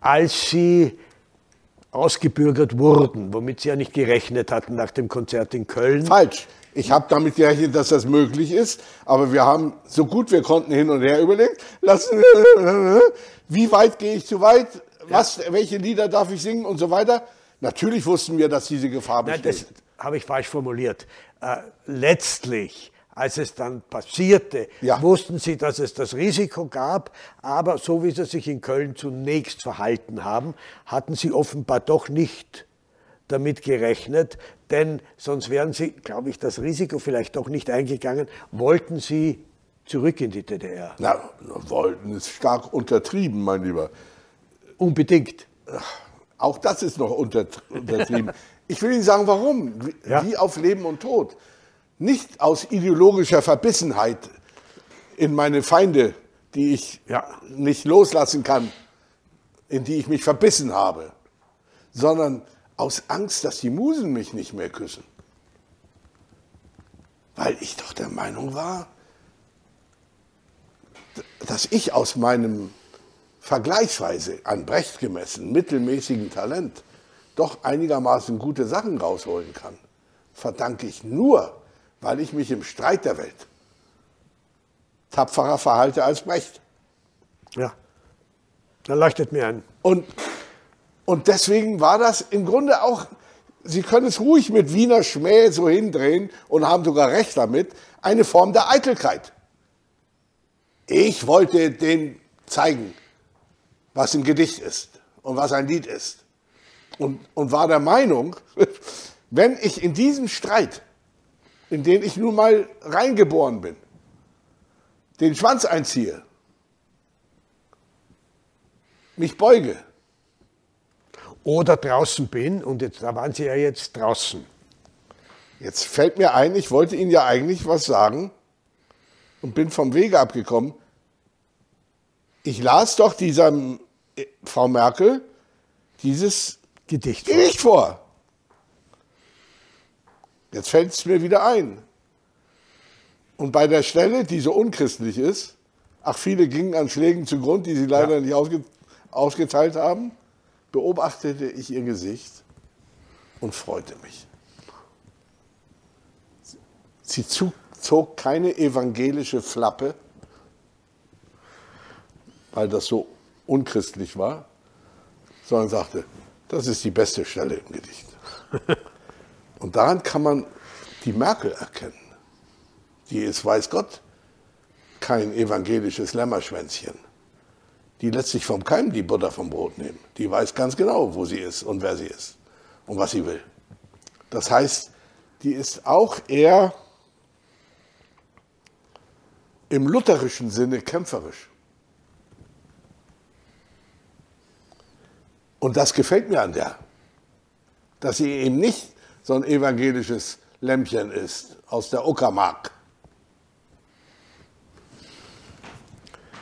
als sie ausgebürgert wurden, womit sie ja nicht gerechnet hatten nach dem Konzert in Köln. Falsch. Ich habe damit gerechnet, dass das möglich ist, aber wir haben so gut wir konnten hin und her überlegt, lassen, wie weit gehe ich zu weit, was, ja. welche Lieder darf ich singen und so weiter. Natürlich wussten wir, dass diese Gefahr besteht. Nein, das habe ich falsch formuliert. Äh, letztlich als es dann passierte, ja. wussten sie, dass es das Risiko gab, aber so wie sie sich in Köln zunächst verhalten haben, hatten sie offenbar doch nicht damit gerechnet, denn sonst wären sie, glaube ich, das Risiko vielleicht doch nicht eingegangen, wollten sie zurück in die DDR. Na, wollten ist stark untertrieben, mein Lieber. Unbedingt. Auch das ist noch untertrieben. ich will Ihnen sagen, warum. Wie, ja. wie auf Leben und Tod nicht aus ideologischer Verbissenheit in meine Feinde, die ich ja. nicht loslassen kann, in die ich mich verbissen habe, sondern aus Angst, dass die Musen mich nicht mehr küssen. Weil ich doch der Meinung war, dass ich aus meinem vergleichsweise an Brecht gemessen mittelmäßigen Talent doch einigermaßen gute Sachen rausholen kann, verdanke ich nur weil ich mich im Streit der Welt tapferer verhalte als Brecht. Ja, da leuchtet mir ein. Und, und deswegen war das im Grunde auch, Sie können es ruhig mit Wiener Schmäh so hindrehen und haben sogar recht damit, eine Form der Eitelkeit. Ich wollte denen zeigen, was ein Gedicht ist und was ein Lied ist. Und, und war der Meinung, wenn ich in diesem Streit in den ich nun mal reingeboren bin, den Schwanz einziehe, mich beuge. Oder draußen bin und jetzt, da waren Sie ja jetzt draußen. Jetzt fällt mir ein, ich wollte Ihnen ja eigentlich was sagen und bin vom Wege abgekommen. Ich las doch dieser äh, Frau Merkel dieses Gedicht, Gedicht vor. Jetzt fällt es mir wieder ein. Und bei der Stelle, die so unchristlich ist, ach, viele gingen an Schlägen zugrunde, die sie leider ja. nicht ausge, ausgeteilt haben, beobachtete ich ihr Gesicht und freute mich. Sie zog keine evangelische Flappe, weil das so unchristlich war, sondern sagte, das ist die beste Stelle im Gedicht. Und daran kann man die Merkel erkennen. Die ist, weiß Gott, kein evangelisches Lämmerschwänzchen. Die lässt sich vom Keim die Butter vom Brot nehmen. Die weiß ganz genau, wo sie ist und wer sie ist und was sie will. Das heißt, die ist auch eher im lutherischen Sinne kämpferisch. Und das gefällt mir an der, dass sie eben nicht so ein evangelisches Lämpchen ist aus der Uckermark.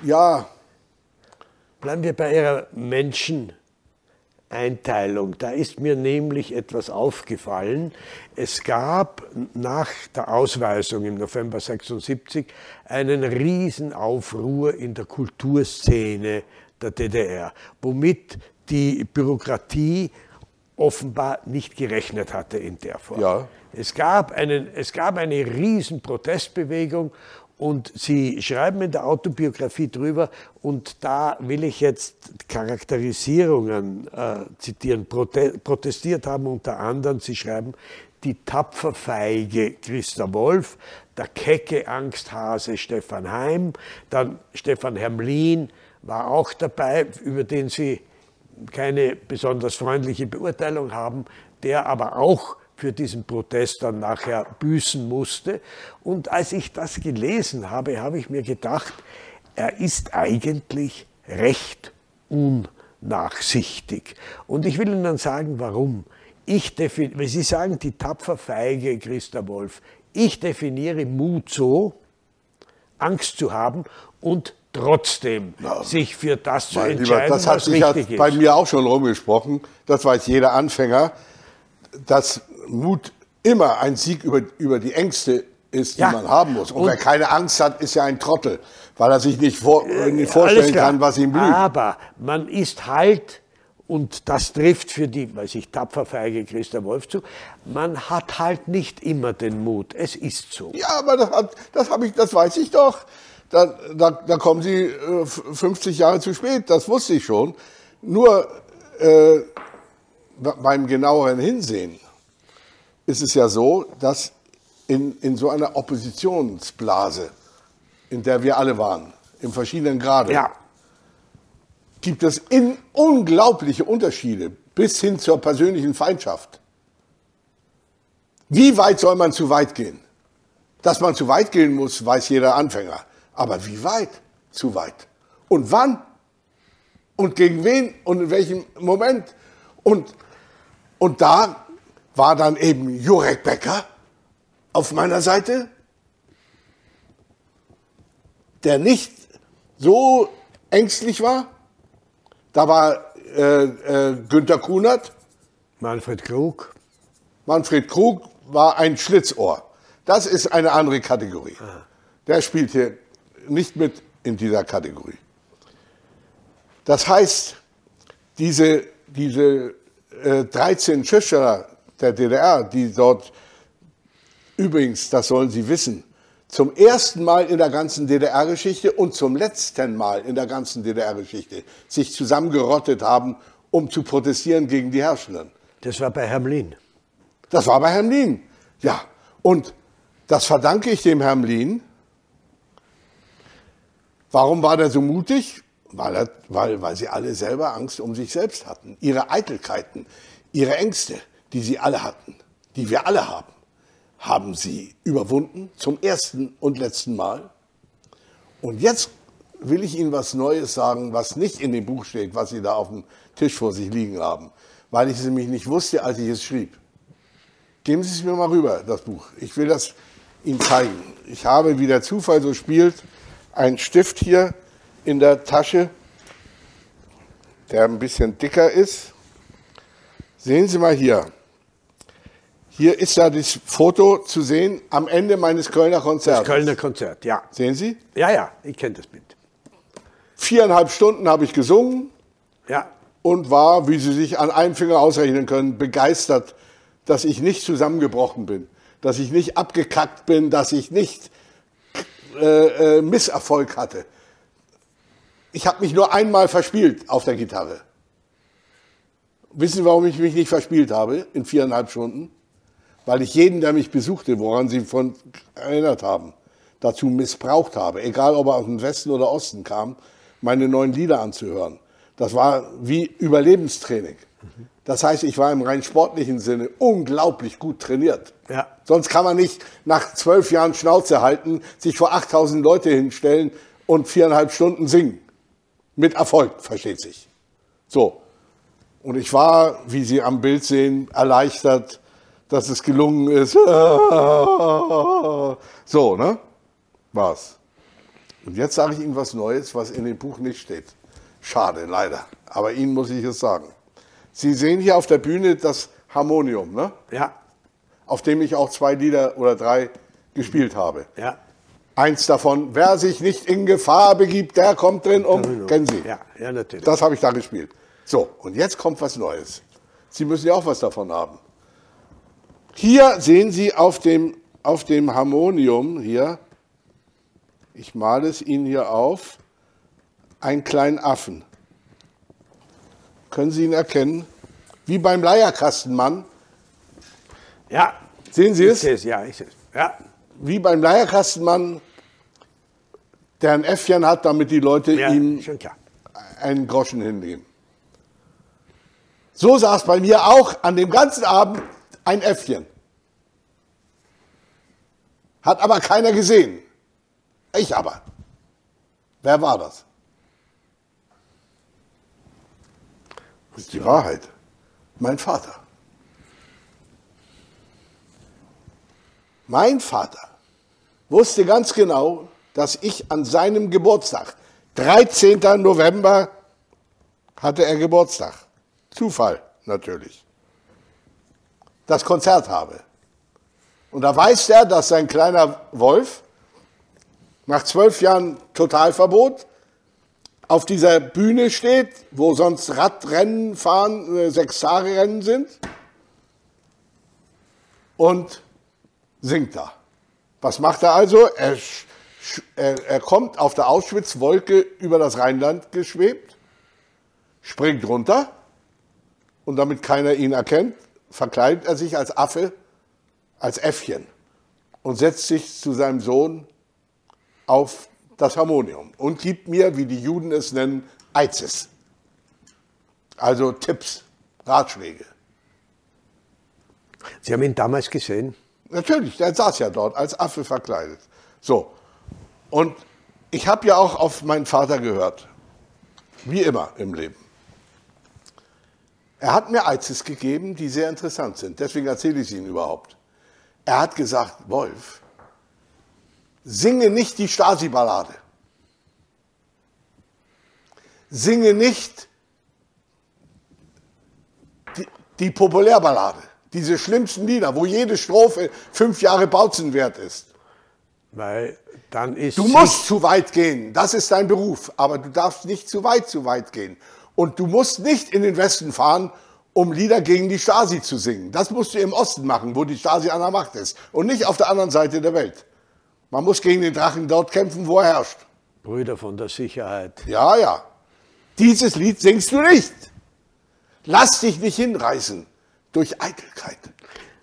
Ja. Bleiben wir bei Ihrer Menscheneinteilung. Da ist mir nämlich etwas aufgefallen. Es gab nach der Ausweisung im November 76 einen Riesenaufruhr in der Kulturszene der DDR, womit die Bürokratie offenbar nicht gerechnet hatte in der Form. Ja. Es, gab einen, es gab eine riesen Protestbewegung und Sie schreiben in der Autobiografie drüber, und da will ich jetzt Charakterisierungen äh, zitieren. Prote protestiert haben unter anderem, Sie schreiben, die tapferfeige Christa Wolf, der kecke Angsthase Stefan Heim, dann Stefan Hermlin war auch dabei, über den Sie keine besonders freundliche Beurteilung haben, der aber auch für diesen Protest dann nachher büßen musste. Und als ich das gelesen habe, habe ich mir gedacht, er ist eigentlich recht unnachsichtig. Und ich will Ihnen dann sagen, warum. Ich wenn Sie sagen, die tapfer feige Christa Wolf, ich definiere Mut so, Angst zu haben und trotzdem ja, sich für das zu entscheiden, lieber, das hat sich richtig bei mir auch schon rumgesprochen. Das weiß jeder Anfänger, dass Mut immer ein Sieg über, über die Ängste ist, die ja. man haben muss. Und, Und, wer keine Angst hat, ist ja ein Trottel, weil er sich nicht, vor, äh, nicht vorstellen kann, was ihm blüht. Aber man ist halt und das trifft für die, weiß ich, tapfer feige Christa Wolf zu, man hat halt nicht immer den Mut. Es ist so. Ja, aber das, hat, das, hab ich, das weiß ich doch. Da, da, da kommen Sie äh, 50 Jahre zu spät, das wusste ich schon. Nur äh, beim genaueren Hinsehen ist es ja so, dass in, in so einer Oppositionsblase, in der wir alle waren, in verschiedenen Graden, Ja, gibt es in unglaubliche Unterschiede bis hin zur persönlichen Feindschaft. Wie weit soll man zu weit gehen? Dass man zu weit gehen muss, weiß jeder Anfänger. Aber wie weit zu weit? Und wann? Und gegen wen? Und in welchem Moment? Und, und da war dann eben Jurek Becker auf meiner Seite, der nicht so ängstlich war. Da war äh, äh, Günter Kunert, Manfred Krug. Manfred Krug war ein Schlitzohr. Das ist eine andere Kategorie. Der spielt hier nicht mit in dieser Kategorie. Das heißt, diese, diese äh, 13 Schriftsteller der DDR, die dort übrigens, das sollen Sie wissen, zum ersten Mal in der ganzen DDR-Geschichte und zum letzten Mal in der ganzen DDR-Geschichte sich zusammengerottet haben, um zu protestieren gegen die Herrschenden. Das war bei Hermlin. Das war bei Hermlin. Ja, und das verdanke ich dem Hermlin. Warum war der so mutig? Weil, er, weil, weil sie alle selber Angst um sich selbst hatten. Ihre Eitelkeiten, ihre Ängste, die sie alle hatten, die wir alle haben, haben sie überwunden zum ersten und letzten Mal. Und jetzt will ich Ihnen was Neues sagen, was nicht in dem Buch steht, was Sie da auf dem Tisch vor sich liegen haben, weil ich es nämlich nicht wusste, als ich es schrieb. Geben Sie es mir mal rüber, das Buch. Ich will das Ihnen zeigen. Ich habe, wie der Zufall so spielt, einen Stift hier in der Tasche, der ein bisschen dicker ist. Sehen Sie mal hier. Hier ist da das Foto zu sehen am Ende meines Kölner Das Konzerts. Kölner Konzert, ja. Sehen Sie? Ja, ja, ich kenne das Bild. Viereinhalb Stunden habe ich gesungen Ja, und war, wie Sie sich an einem Finger ausrechnen können, begeistert, dass ich nicht zusammengebrochen bin, dass ich nicht abgekackt bin, dass ich nicht äh, äh, Misserfolg hatte. Ich habe mich nur einmal verspielt auf der Gitarre. Wissen Sie, warum ich mich nicht verspielt habe in viereinhalb Stunden? Weil ich jeden, der mich besuchte, woran Sie von erinnert haben, dazu missbraucht habe, egal ob er aus dem Westen oder Osten kam, meine neuen Lieder anzuhören. Das war wie Überlebenstraining. Das heißt, ich war im rein sportlichen Sinne unglaublich gut trainiert. Ja. Sonst kann man nicht nach zwölf Jahren Schnauze halten, sich vor 8000 Leute hinstellen und viereinhalb Stunden singen. Mit Erfolg, versteht sich. So. Und ich war, wie Sie am Bild sehen, erleichtert, dass es gelungen ist. So, ne? War's. Und jetzt sage ich Ihnen was Neues, was in dem Buch nicht steht. Schade, leider. Aber Ihnen muss ich es sagen. Sie sehen hier auf der Bühne das Harmonium, ne? ja, auf dem ich auch zwei Lieder oder drei gespielt habe. ja. Eins davon, wer sich nicht in Gefahr begibt, der kommt drin um. Kennen Sie? Ja, ja, natürlich. Das habe ich da gespielt. So, und jetzt kommt was Neues. Sie müssen ja auch was davon haben. Hier sehen Sie auf dem, auf dem Harmonium hier, ich male es Ihnen hier auf, einen kleinen Affen. Können Sie ihn erkennen? Wie beim Leierkastenmann. ja, Sehen Sie ich es? sehe es, ja, ich sehe es. Ja, Wie beim Leierkastenmann, der ein Äffchen hat, damit die Leute ja ihm einen Groschen hinnehmen. So saß bei mir auch an dem ganzen Abend ein Äffchen. Hat aber keiner gesehen. Ich aber. Wer war das? Das ist die Wahrheit. Mein Vater. Mein Vater wusste ganz genau, dass ich an seinem Geburtstag, 13. November, hatte er Geburtstag. Zufall natürlich. Das Konzert habe. Und da weiß er, dass sein kleiner Wolf nach zwölf Jahren Totalverbot auf dieser Bühne steht, wo sonst Radrennen fahren, äh, Sechs-Tage-Rennen sind, und singt da. Was macht er also? Er, er, er kommt auf der Auschwitz-Wolke über das Rheinland geschwebt, springt runter und damit keiner ihn erkennt, verkleidet er sich als Affe, als Äffchen und setzt sich zu seinem Sohn auf das Harmonium und gibt mir, wie die Juden es nennen, Eizes. Also Tipps, Ratschläge. Sie haben ihn damals gesehen? Natürlich, der saß ja dort als Affe verkleidet. So. Und ich habe ja auch auf meinen Vater gehört. Wie immer im Leben. Er hat mir Eizes gegeben, die sehr interessant sind. Deswegen erzähle ich es Ihnen überhaupt. Er hat gesagt, Wolf, singe nicht die Stasi-Ballade. Singe nicht die, die Populärballade. Diese schlimmsten Lieder, wo jede Strophe fünf Jahre Bautzen wert ist. Weil dann ist. Du musst zu weit gehen. Das ist dein Beruf. Aber du darfst nicht zu weit, zu weit gehen. Und du musst nicht in den Westen fahren, um Lieder gegen die Stasi zu singen. Das musst du im Osten machen, wo die Stasi an der Macht ist. Und nicht auf der anderen Seite der Welt. Man muss gegen den Drachen dort kämpfen, wo er herrscht. Brüder von der Sicherheit. Ja, ja. Dieses Lied singst du nicht. Lass dich nicht hinreißen durch Eitelkeit,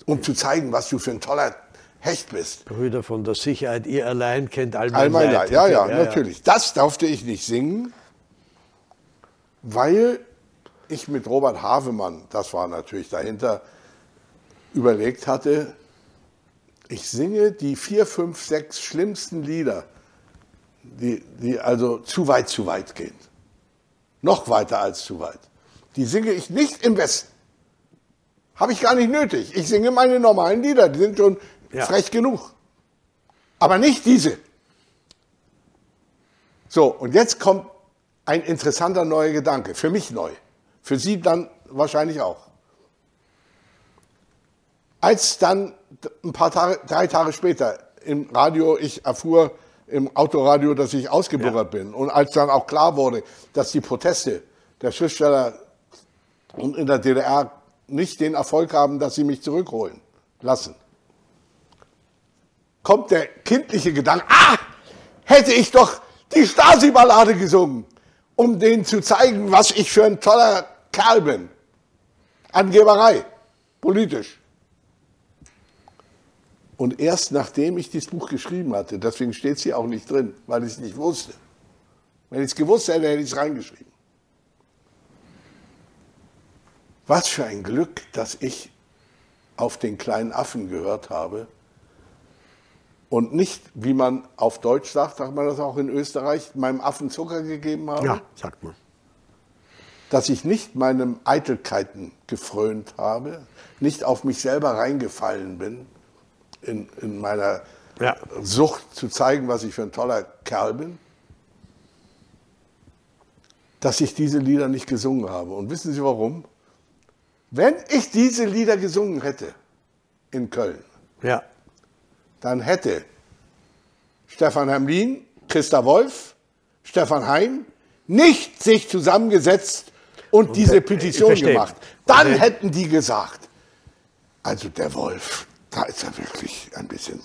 um zu zeigen, was du für ein toller Hecht bist. Brüder von der Sicherheit, ihr allein kennt all mein, all mein Leid. Leid. Ja, ja, ja, natürlich. Das durfte ich nicht singen, weil ich mit Robert Havemann, das war natürlich dahinter, überlegt hatte, ich singe die vier, fünf, sechs schlimmsten Lieder, die, die also zu weit, zu weit gehen. Noch weiter als zu weit. Die singe ich nicht im Westen. Habe ich gar nicht nötig. Ich singe meine normalen Lieder, die sind schon ja. frech genug. Aber nicht diese. So, und jetzt kommt ein interessanter neuer Gedanke, für mich neu, für Sie dann wahrscheinlich auch. Als dann ein paar Tage, drei Tage später im Radio ich erfuhr, im Autoradio, dass ich ausgebürgert ja. bin und als dann auch klar wurde, dass die Proteste der Schriftsteller in der DDR nicht den Erfolg haben, dass sie mich zurückholen lassen. Kommt der kindliche Gedanke, ah, hätte ich doch die Stasi-Ballade gesungen, um denen zu zeigen, was ich für ein toller Kerl bin. Angeberei, politisch. Und erst nachdem ich dieses Buch geschrieben hatte, deswegen steht es hier auch nicht drin, weil ich es nicht wusste. Wenn ich es gewusst hätte, hätte ich es reingeschrieben. Was für ein Glück, dass ich auf den kleinen Affen gehört habe und nicht, wie man auf Deutsch sagt, sagt man das auch in Österreich, meinem Affen Zucker gegeben habe. Ja, sagt man. Dass ich nicht meinem Eitelkeiten gefrönt habe, nicht auf mich selber reingefallen bin, in, in meiner ja. Sucht zu zeigen, was ich für ein toller Kerl bin, dass ich diese Lieder nicht gesungen habe. Und wissen Sie warum? Wenn ich diese Lieder gesungen hätte in Köln, ja. dann hätte Stefan Hamlin, Christa Wolf, Stefan Hein nicht sich zusammengesetzt und, und diese Petition gemacht. Dann hätten die gesagt, also der Wolf, da ist er wirklich ein bisschen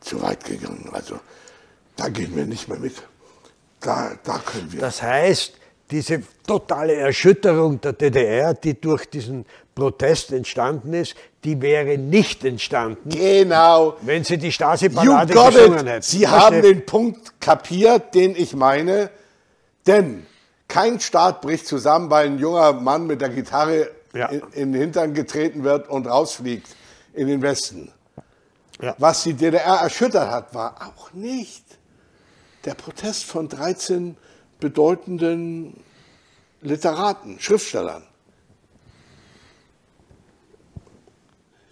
zu weit gegangen. Also da gehen wir nicht mehr mit. Da, da können wir. Das heißt, diese totale Erschütterung der DDR, die durch diesen Protest entstanden ist, die wäre nicht entstanden. Genau. Wenn Sie die Stasi-Ballade gesungen hätten. Sie haben den Punkt kapiert, den ich meine. Denn kein Staat bricht zusammen, weil ein junger Mann mit der Gitarre ja. in, in, den Hintern getreten wird und rausfliegt in den Westen. Ja. Was die DDR erschüttert hat, war auch nicht der Protest von 13 bedeutenden Literaten, Schriftstellern.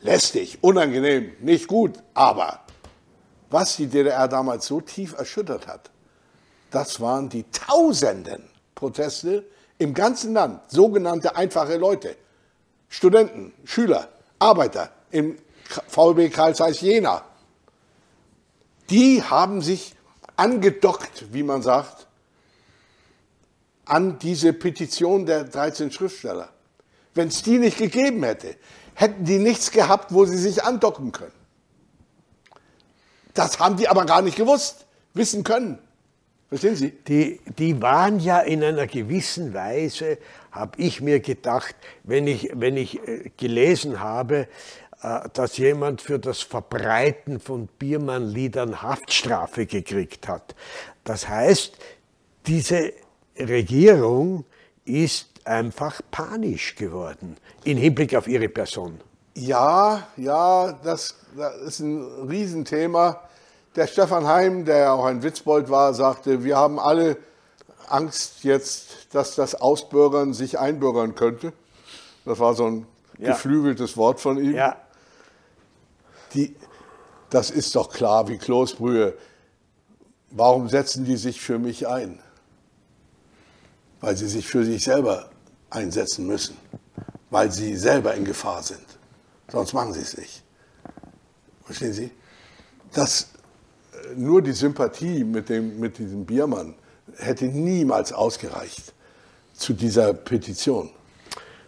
Lästig, unangenehm, nicht gut, aber was die DDR damals so tief erschüttert hat, das waren die tausenden Proteste im ganzen Land, sogenannte einfache Leute, Studenten, Schüler, Arbeiter im VB Karl Zeiss Jena. Die haben sich angedockt, wie man sagt, an diese Petition der 13 Schriftsteller. Wenn es die nicht gegeben hätte, hätten die nichts gehabt, wo sie sich andocken können. Das haben die aber gar nicht gewusst, wissen können. Verstehen Sie? Die, die waren ja in einer gewissen Weise, habe ich mir gedacht, wenn ich, wenn ich äh, gelesen habe, dass jemand für das Verbreiten von Biermannliedern Haftstrafe gekriegt hat. Das heißt, diese Regierung ist einfach panisch geworden im Hinblick auf ihre Person. Ja, ja, das, das ist ein Riesenthema. Der Stefan Heim, der auch ein Witzbold war, sagte, wir haben alle Angst jetzt, dass das Ausbürgern sich einbürgern könnte. Das war so ein ja. geflügeltes Wort von ihm. Ja. Die, das ist doch klar wie Kloßbrühe. Warum setzen die sich für mich ein? Weil sie sich für sich selber einsetzen müssen, weil sie selber in Gefahr sind. Sonst machen sie es nicht. Verstehen Sie? Das, äh, nur die Sympathie mit, dem, mit diesem Biermann hätte niemals ausgereicht zu dieser Petition.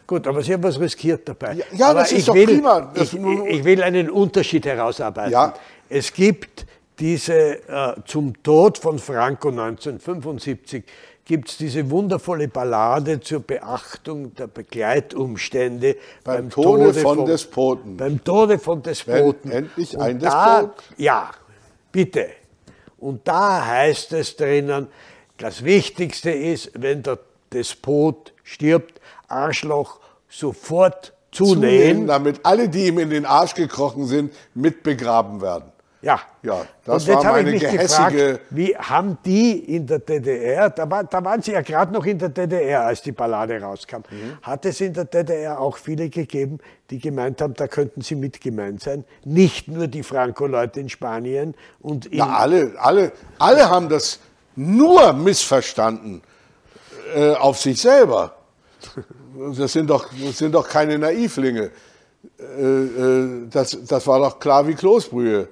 Gut, aber Sie haben was riskiert dabei. Ja, ja das ist doch will, prima. Ich, ich, will einen Unterschied herausarbeiten. Ja. Es gibt diese äh, zum Tod von Franco 1975 gibt es diese wundervolle Ballade zur Beachtung der Begleitumstände beim, beim Tode, Tode von vom, Despoten. Beim Tode von Despoten. Wenn endlich ein da, Despot? Ja, bitte. Und da heißt es drinnen, das Wichtigste ist, wenn der Despot stirbt, Arschloch sofort zunähen. zunähen damit alle, die ihm in den Arsch gekrochen sind, mitbegraben werden. Ja. ja das und jetzt habe ich mich gefragt, wie haben die in der DDR, da, war, da waren sie ja gerade noch in der DDR, als die Ballade rauskam, mhm. hat es in der DDR auch viele gegeben, die gemeint haben, da könnten sie mit gemeint sein. Nicht nur die Franco-Leute in Spanien und in Na, alle, alle, alle haben das nur missverstanden äh, auf sich selber. Das sind doch, das sind doch keine Naivlinge. Äh, äh, das, das war doch klar wie Kloßbrühe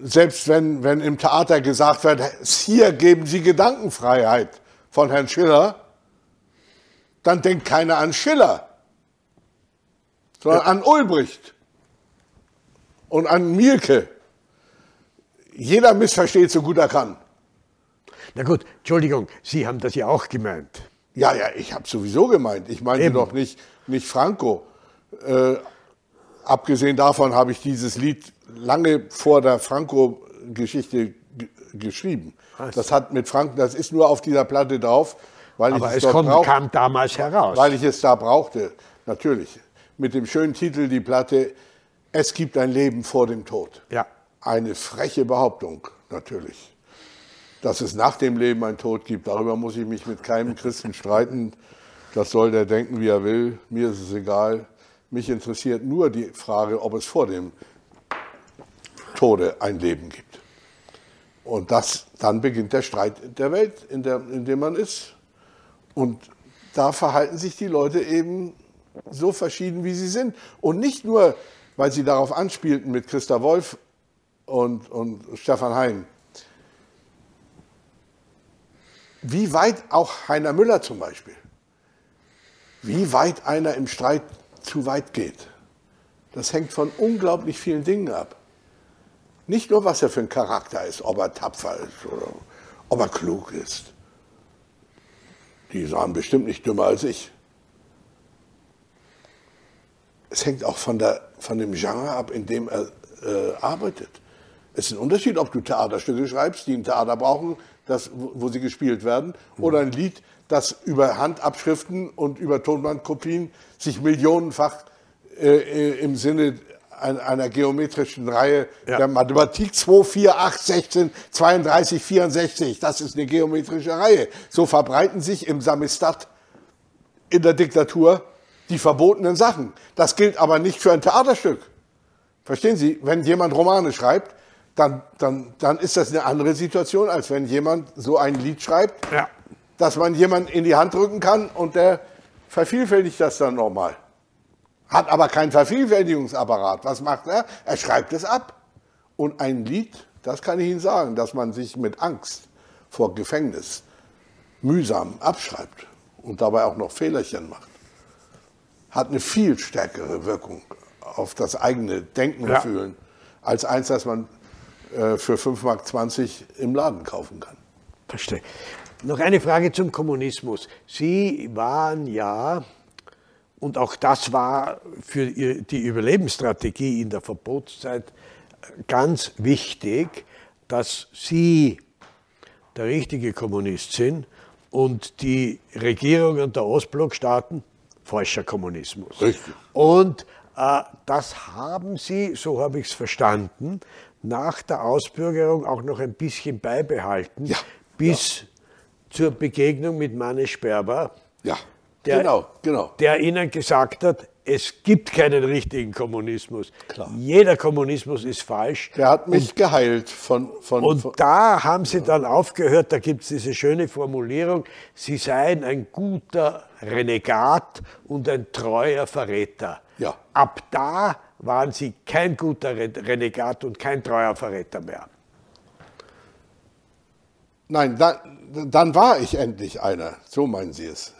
selbst wenn, wenn im Theater gesagt wird, hier geben Sie Gedankenfreiheit von Herrn Schiller, dann denkt keiner an Schiller, sondern ja. an Ulbricht und an Mielke. Jeder missversteht so gut er kann. Na gut, Entschuldigung, Sie haben das ja auch gemeint. Ja, ja, ich habe sowieso gemeint. Ich meinte Eben. doch nicht, nicht Franco. Äh, abgesehen davon habe ich dieses Lied lange vor der Franco-Geschichte geschrieben. Was? Das hat mit Franco, das ist nur auf dieser Platte drauf, weil Aber ich es, es brauch, kam damals heraus. Weil ich es da brauchte, natürlich. Mit dem schönen Titel die Platte Es gibt ein Leben vor dem Tod. Ja. Eine freche Behauptung, natürlich. Dass es nach dem Leben einen Tod gibt, darüber muss ich mich mit keinem Christen streiten. Das soll der denken, wie er will. Mir ist es egal. Mich interessiert nur die Frage, ob es vor dem Tode ein Leben gibt. Und das, dann beginnt der Streit der Welt, in, der, in dem man ist. Und da verhalten sich die Leute eben so verschieden, wie sie sind. Und nicht nur, weil sie darauf anspielten mit Christa Wolf und, und Stefan Hein. Wie weit auch Heiner Müller zum Beispiel, wie weit einer im Streit zu weit geht, das hängt von unglaublich vielen Dingen ab. Nicht nur, was er für ein Charakter ist, ob er tapfer ist oder ob er klug ist. Die sahen bestimmt nicht dümmer als ich. Es hängt auch von, der, von dem Genre ab, in dem er äh, arbeitet. Es ist ein Unterschied, ob du Theaterstücke schreibst, die ein Theater brauchen, das, wo, sie gespielt werden, oder ein Lied, das über Handabschriften und über Tonbandkopien sich millionenfach äh, äh im Sinne einer geometrischen Reihe ja. der Mathematik 2, 4, 8, 16, 32, 64. Das ist eine geometrische Reihe. So verbreiten sich im Samistat in der Diktatur die verbotenen Sachen. Das gilt aber nicht für ein Theaterstück. Verstehen Sie? Wenn jemand Romane schreibt, dann, dann, dann ist das eine andere Situation, als wenn jemand so ein Lied schreibt, ja. dass man jemand in die Hand drücken kann und der vervielfältigt das dann nochmal hat aber keinen Vervielfältigungsapparat. Was macht er? Er schreibt es ab. Und ein Lied, das kann ich Ihnen sagen, dass man sich mit Angst vor Gefängnis mühsam abschreibt und dabei auch noch Fehlerchen macht, hat eine viel stärkere Wirkung auf das eigene Denken und Ja. Fühlen als eins, das man für 5,20 Mark im Laden kaufen kann. Verstehe. Noch eine Frage zum Kommunismus. Sie waren ja, und auch das war für die Überlebensstrategie in der Verbotszeit ganz wichtig, dass Sie der richtige Kommunist sind und die Regierungen der Ostblockstaaten falscher Kommunismus. Richtig. Und äh, das haben Sie, so habe ich es verstanden, nach der Ausbürgerung auch noch ein bisschen beibehalten, Ja, bis zur Begegnung mit Manne Sperber, Ja, Der- genau, genau. der Ihnen gesagt hat, es gibt keinen richtigen Kommunismus. Klar. Jeder Kommunismus ist falsch. Der hat mich geheilt von, von, Und von da haben sie dann aufgehört, da gibt es diese schöne Formulierung, sie seien ein guter Renegat und ein treuer Verräter. Ja. Ab da waren sie kein guter Re- Renegat und kein treuer Verräter mehr. Nein, dann, dann war ich endlich einer. So meinen Sie es.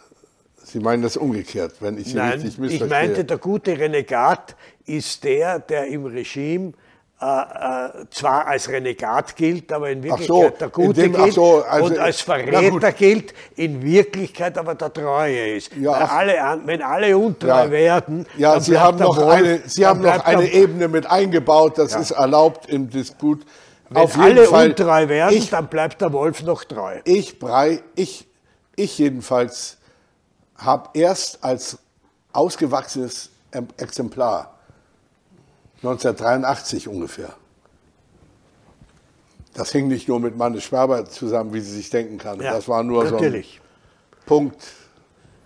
Sie meinen das umgekehrt, wenn ich Sie Nein, richtig ich missverstehe. meinte, der gute Renegat ist der, der im Regime äh, zwar als Renegat gilt, aber in Wirklichkeit so, der Gute dem- gilt so, also- und als Verräter gilt, in Wirklichkeit aber der Treue ist. Ja, ach- alle, wenn alle untreu Ja. werden, Ja, dann Sie haben noch Wolf- eine, Sie haben noch eine der- Ebene mit eingebaut, das Ja. ist erlaubt im Disput. Wenn Auf alle Fall, untreu werden, ich, dann bleibt der Wolf noch treu. ich, Brei, ich, ich jedenfalls habe erst als ausgewachsenes Em- Exemplar 1983 ungefähr. Das hing nicht nur mit Manne Sperber zusammen, wie Sie sich denken kann. Ja, das war nur so ein natürlich. Punkt.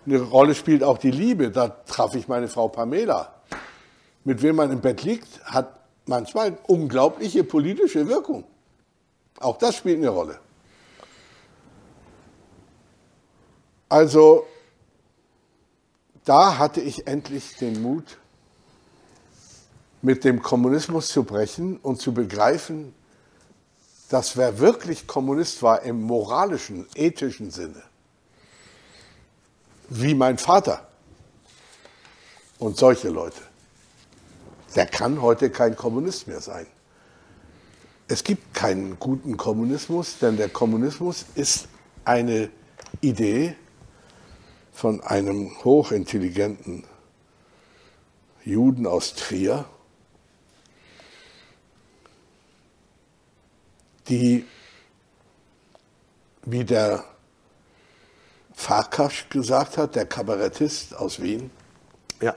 Eine Rolle spielt auch die Liebe. Da traf ich meine Frau Pamela. Mit wem man im Bett liegt, hat manchmal unglaubliche politische Wirkung. Auch das spielt eine Rolle. Also, da hatte ich endlich den Mut, mit dem Kommunismus zu brechen und zu begreifen, dass wer wirklich Kommunist war im moralischen, ethischen Sinne, wie mein Vater und solche Leute, der kann heute kein Kommunist mehr sein. Es gibt keinen guten Kommunismus, denn der Kommunismus ist eine Idee von einem hochintelligenten Juden aus Trier, die, wie der Farkas gesagt hat, der Kabarettist aus Wien, Ja.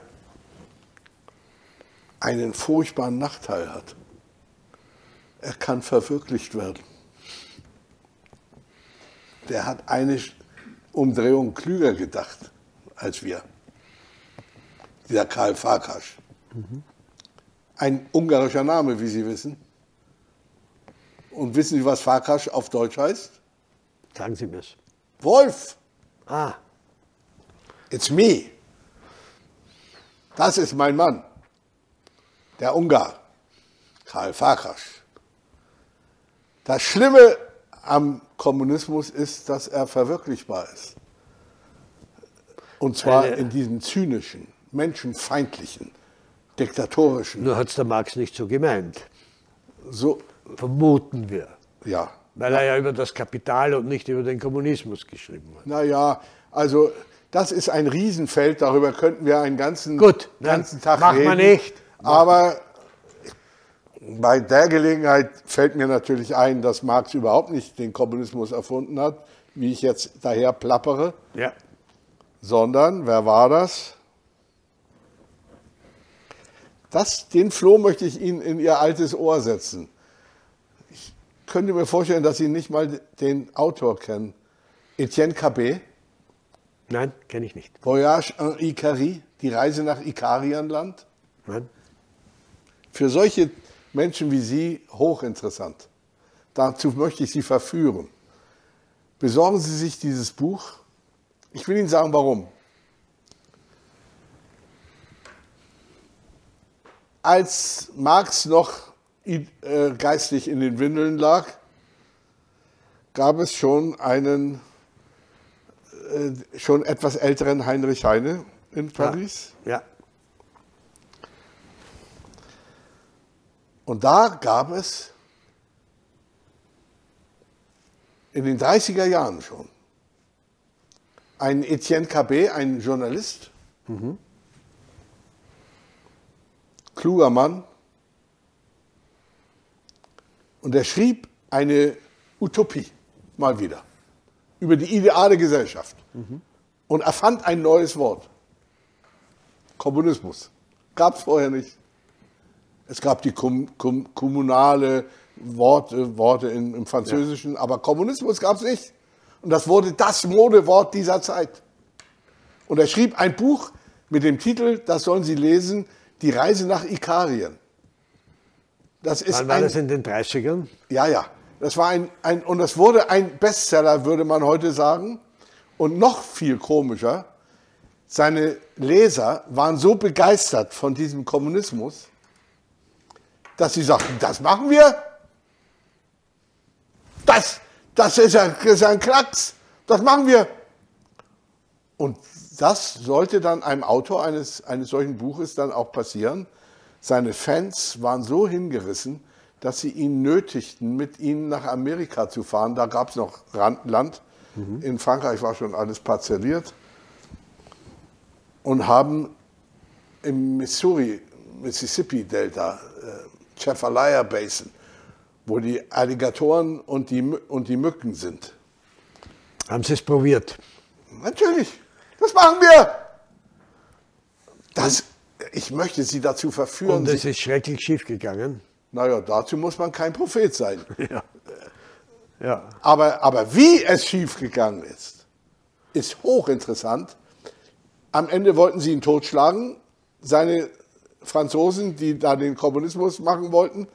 einen furchtbaren Nachteil hat. Er kann verwirklicht werden. Der hat eine Umdrehung klüger gedacht als wir. Dieser Karl Farkas. Ein ungarischer Name, wie Sie wissen. Und wissen Sie, was Farkas auf Deutsch heißt? Sagen Sie mir's. Wolf. Ah, It's me. Das ist mein Mann. Der Ungar. Karl Farkas. Das Schlimme am Kommunismus ist, dass er verwirklichbar ist. Und zwar Eine- in diesem zynischen, menschenfeindlichen, diktatorischen. nur hat's der Marx nicht so gemeint. So, Vermuten wir. ja. Weil er ja über das Kapital und nicht über den Kommunismus geschrieben hat. Naja, also das ist ein Riesenfeld, darüber könnten wir einen ganzen, Gut, ganzen Tag machen wir reden. nicht. Aber bei der Gelegenheit fällt mir natürlich ein, dass Marx überhaupt nicht den Kommunismus erfunden hat, wie ich jetzt daher plappere, Ja. sondern, wer war das? das? Den Floh möchte ich Ihnen in Ihr altes Ohr setzen. Könnte mir vorstellen, dass Sie nicht mal den Autor kennen. Etienne Cabet. Nein, kenne ich nicht. Voyage en Icarie, die Reise nach Ikarienland. Nein? Für solche Menschen wie Sie hochinteressant. Dazu möchte ich Sie verführen. Besorgen Sie sich dieses Buch. Ich will Ihnen sagen, warum. Als Marx noch geistig in den Windeln lag, gab es schon einen äh, schon etwas älteren Heinrich Heine in Paris. Ja. Und da gab es in den 30er Jahren schon einen Etienne Cabet, einen Journalist, kluger Mann, und er schrieb eine Utopie, mal wieder, über die ideale Gesellschaft und erfand ein neues Wort. Kommunismus. Gab es vorher nicht. Es gab die kom kom kommunale Worte, Worte in, im Französischen, aber Kommunismus gab es nicht. Und das wurde das Modewort dieser Zeit. Und er schrieb ein Buch mit dem Titel, das sollen Sie lesen, Die Reise nach Ikarien. Das ist Wann war ein, das in den 30ern? ja, ja. Das war ein, ein, und das wurde ein Bestseller, würde man heute sagen. Und noch viel komischer, seine Leser waren so begeistert von diesem Kommunismus, dass sie sagten, das machen wir. Das, das ist das ist ein Klacks. Das machen wir. Und das sollte dann einem Autor eines, eines solchen Buches dann auch passieren. Seine Fans waren so hingerissen, dass sie ihn nötigten, mit ihnen nach Amerika zu fahren. Da gab es noch Land. In Frankreich war schon alles parzelliert. Und haben im Missouri, Mississippi-Delta, äh, Chefalaya Basin, wo die Alligatoren und die, und die Mücken sind. Haben Sie es probiert? Natürlich, das machen wir. Das, ich möchte Sie dazu verführen. Und es ist schrecklich schiefgegangen. naja, dazu muss man kein Prophet sein. Ja. Ja. Aber, aber wie es schiefgegangen ist, ist hochinteressant. Am Ende wollten sie ihn totschlagen, seine Franzosen, die da den Kommunismus machen wollten.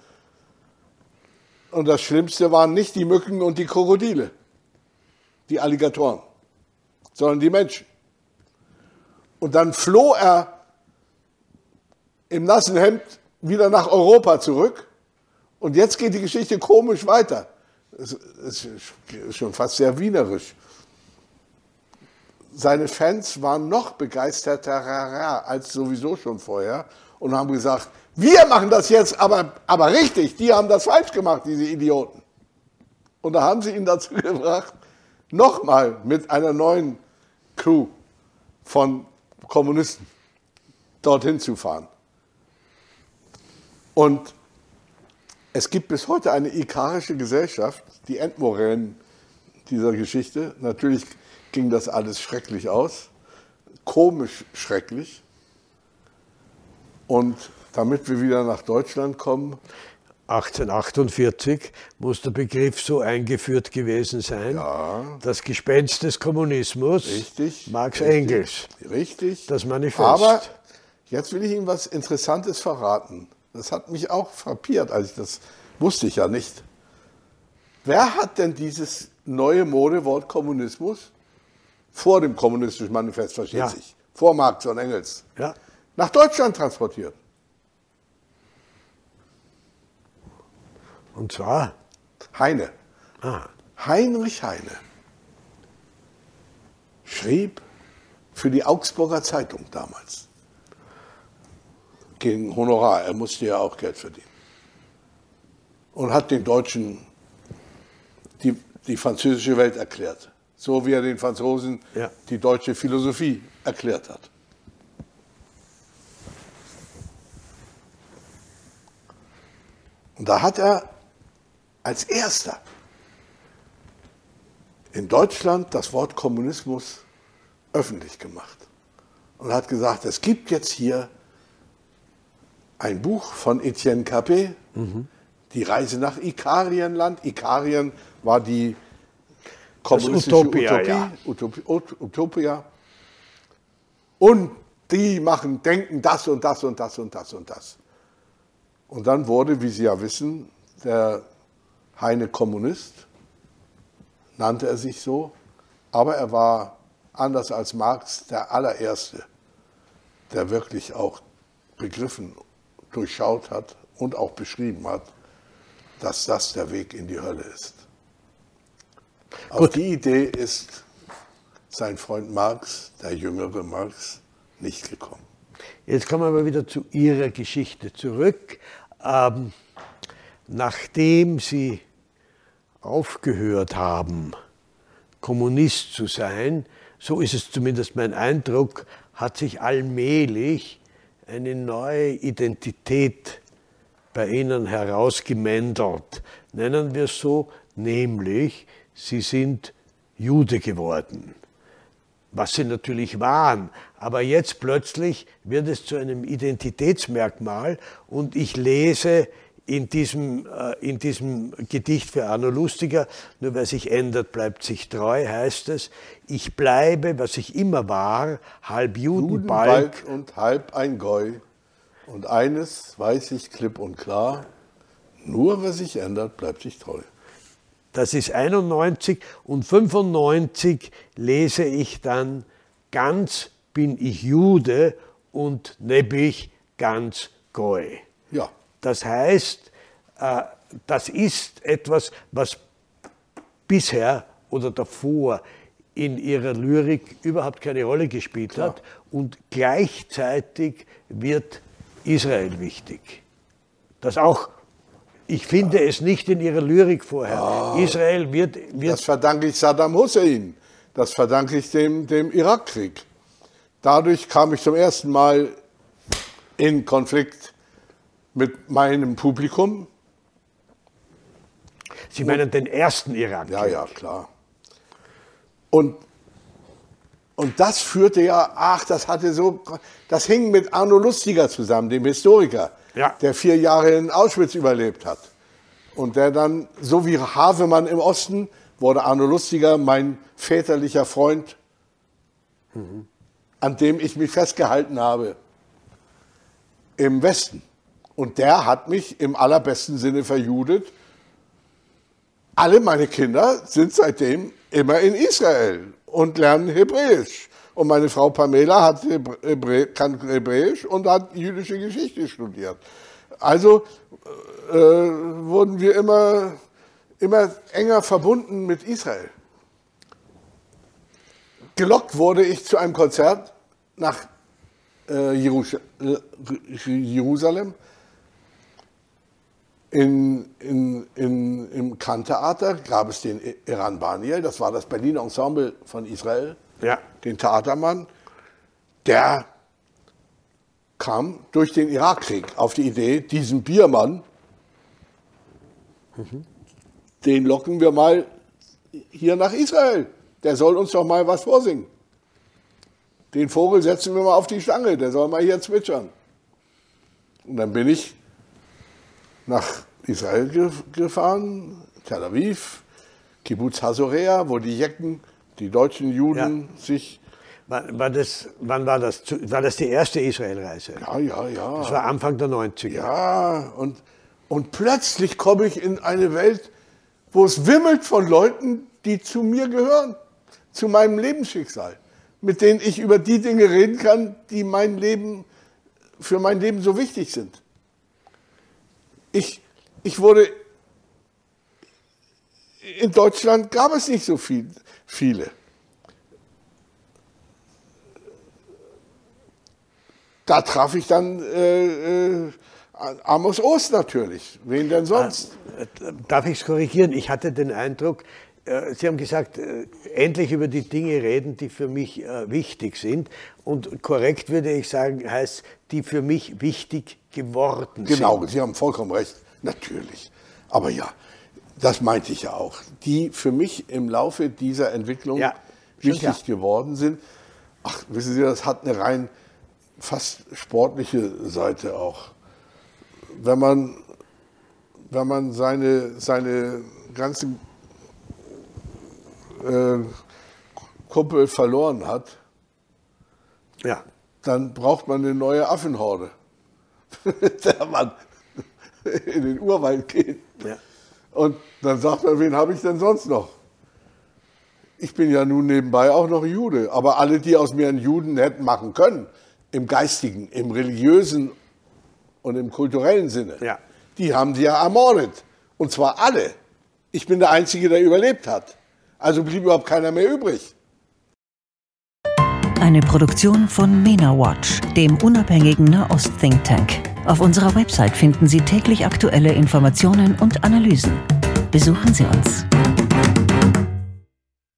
Und das Schlimmste waren nicht die Mücken und die Krokodile, die Alligatoren, sondern die Menschen. Und dann floh er im nassen Hemd wieder nach Europa zurück. Und jetzt geht die Geschichte komisch weiter. Es ist schon fast sehr wienerisch. Seine Fans waren noch begeisterter als sowieso schon vorher und haben gesagt, wir machen das jetzt aber, aber richtig, die haben das falsch gemacht, diese Idioten. Und da haben sie ihn dazu gebracht, nochmal mit einer neuen Crew von Kommunisten dorthin zu fahren. Und es gibt bis heute eine ikarische Gesellschaft, die Endmorellen dieser Geschichte. Natürlich ging das alles schrecklich aus, komisch schrecklich. Und damit wir wieder nach Deutschland kommen, 1848 muss der Begriff so eingeführt gewesen sein. Ja. Das Gespenst des Kommunismus. richtig. Marx richtig, Engels. Richtig. Das Manifest. Aber jetzt will ich Ihnen was Interessantes verraten. Das hat mich auch frappiert, als ich das wusste ich ja nicht. Wer hat denn dieses neue Modewort Kommunismus vor dem kommunistischen Manifest, versteht Ja. sich, vor Marx und Engels, Ja. nach Deutschland transportiert? Und zwar. Heine. Ah, Heinrich Heine schrieb für die Augsburger Zeitung damals gegen Honorar. Er musste ja auch Geld verdienen. Und hat den Deutschen die, die französische Welt erklärt. So wie er den Franzosen Ja. die deutsche Philosophie erklärt hat. Und da hat er als erster in Deutschland das Wort Kommunismus öffentlich gemacht und hat gesagt, es gibt jetzt hier ein Buch von Etienne Capet, Die Reise nach Ikarienland. Ikarien war die kommunistische Utopia, Utopie, ja. Utopie, Ut- Utopia. Und die machen, denken das und das und das und das und das. Und dann wurde, wie Sie ja wissen, der Heine Kommunist, nannte er sich so, aber er war anders als Marx der allererste, der wirklich auch begriffen, durchschaut hat und auch beschrieben hat, dass das der Weg in die Hölle ist. Auf Gut. die Idee ist sein Freund Marx, der jüngere Marx, nicht gekommen. Jetzt kommen wir aber wieder zu Ihrer Geschichte zurück. Ähm, nachdem Sie aufgehört haben, Kommunist zu sein, so ist es zumindest mein Eindruck, hat sich allmählich eine neue Identität bei Ihnen herausgemändert. Nennen wir es so, nämlich Sie sind Jude geworden. Was Sie natürlich waren. Aber jetzt plötzlich wird es zu einem Identitätsmerkmal und ich lese in diesem, äh, in diesem Gedicht für Arno Lustiger, nur wer sich ändert, bleibt sich treu, heißt es, ich bleibe, was ich immer war, halb Judenbalg, Judenbalg und halb ein Goi. Und eines weiß ich klipp und klar, nur wer sich ändert, bleibt sich treu. Das ist 91 und 95 lese ich dann, ganz bin ich Jude und nebich ganz Goi. Ja. Das heißt, äh, das ist etwas, was bisher oder davor in ihrer Lyrik überhaupt keine Rolle gespielt Klar. hat und gleichzeitig wird Israel wichtig. Das auch, ich finde es nicht in ihrer Lyrik vorher. Israel wird, wird Das verdanke ich Saddam Hussein. Das verdanke ich dem, dem Irakkrieg. Dadurch kam ich zum ersten Mal in Konflikt mit meinem Publikum. Sie meinen den ersten Irak. Ja, ja, klar. Und, und das führte ja, ach, das hatte so, das hing mit Arno Lustiger zusammen, dem Historiker, Ja. der vier Jahre in Auschwitz überlebt hat. Und der dann, so wie Havemann im Osten, wurde Arno Lustiger mein väterlicher Freund, an dem ich mich festgehalten habe im Westen. Und der hat mich im allerbesten Sinne verjudet. Alle meine Kinder sind seitdem immer in Israel und lernen Hebräisch. Und meine Frau Pamela hat Hebrä kann Hebräisch und hat jüdische Geschichte studiert. Also äh, wurden wir immer, immer enger verbunden mit Israel. Gelockt wurde ich zu einem Konzert nach äh, Jerus äh, Jerusalem in, in, in, Im Khan-Theater gab es den Iran Baniel, das war das Berliner Ensemble von Israel, Ja. den Theatermann. Der kam durch den Irakkrieg auf die Idee, diesen Biermann, den locken wir mal hier nach Israel. Der soll uns doch mal was vorsingen. Den Vogel setzen wir mal auf die Stange, der soll mal hier zwitschern. Und dann bin ich nach Israel ge- gefahren, Tel Aviv, Kibbutz Hazorea, wo die Jecken, die deutschen Juden sich, War, war das, wann war das? War das die erste Israelreise? ja, ja, ja. Das war Anfang der 90er. Ja, und, und plötzlich komme ich in eine Welt, wo es wimmelt von Leuten, die zu mir gehören, zu meinem Lebensschicksal, mit denen ich über die Dinge reden kann, die mein Leben, für mein Leben so wichtig sind. Ich, ich wurde, in Deutschland gab es nicht so viel, viele. Da traf ich dann äh, äh, Amos Ost natürlich. Wen denn sonst? Äh, Darf ich es korrigieren? Ich hatte den Eindruck, äh, Sie haben gesagt, äh, endlich über die Dinge reden, die für mich wichtig sind. Und korrekt würde ich sagen, heißt, die für mich wichtig geworden Genau, sind. Sie haben vollkommen recht. Natürlich. Aber ja, das meinte ich ja auch. Die für mich im Laufe dieser Entwicklung Ja, wichtig klar. geworden sind. Ach, wissen Sie, das hat eine rein fast sportliche Seite auch. Wenn man, wenn man seine, seine ganzen äh, Kumpel verloren hat, Ja. dann braucht man eine neue Affenhorde. der man in den Urwald geht. Ja. Und dann sagt man, wen habe ich denn sonst noch? Ich bin ja nun nebenbei auch noch Jude, aber alle, die aus mir einen Juden hätten machen können, im geistigen, im religiösen und im kulturellen Sinne, Ja. die haben sie ja ermordet. Und zwar alle. Ich bin der Einzige, der überlebt hat. Also blieb überhaupt keiner mehr übrig. Eine Produktion von MENA Watch, dem unabhängigen Nahost-Think Tank. Auf unserer Website finden Sie täglich aktuelle Informationen und Analysen. Besuchen Sie uns.